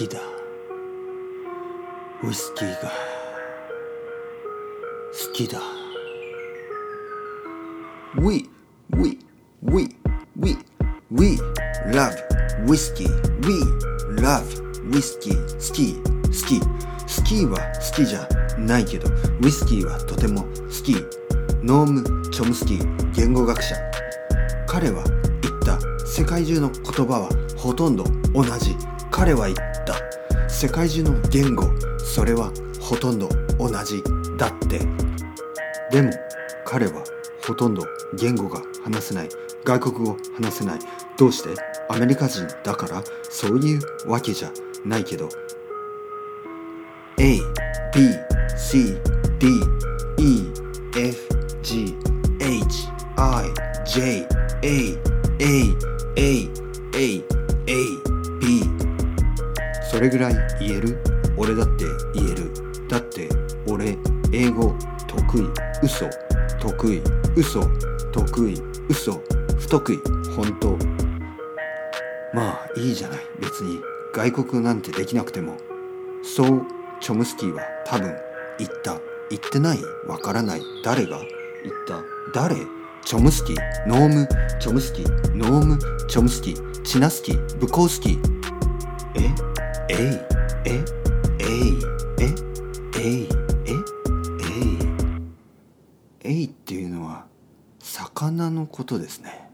きだ。ウイスキーが。好きだ。We, we, we, we, we love whiskey. We love whiskey. 好き好き。好きは好きじゃないけどウイスキーはとても好き。ノーム・チョムスキー言語学者。彼は言った。世界中の言葉はほとんど同じ。彼は言った。世界中の言語それはほとんど同じだって。でも彼はほとんど言語が話せない。外国語話せない。どうして？アメリカ人だから？そういうわけじゃないけど。A, B, C, D, E, F, G, H, I, J, A, A, A, A, A, それぐらい言える。俺だって言える。だって俺英語得意。嘘。得意。嘘。得意。嘘。不得意本当。まあいいじゃない。別に外国なんてできなくても。そうチョムスキーは多分言った。言ってない。わからない。誰が言った？誰？チョムスキー。ノーム。チョムスキー。ノーム。チョムスキー。チナスキー。ブコースキー。え？えいええいええいええい。えいっていうのは魚のことですね。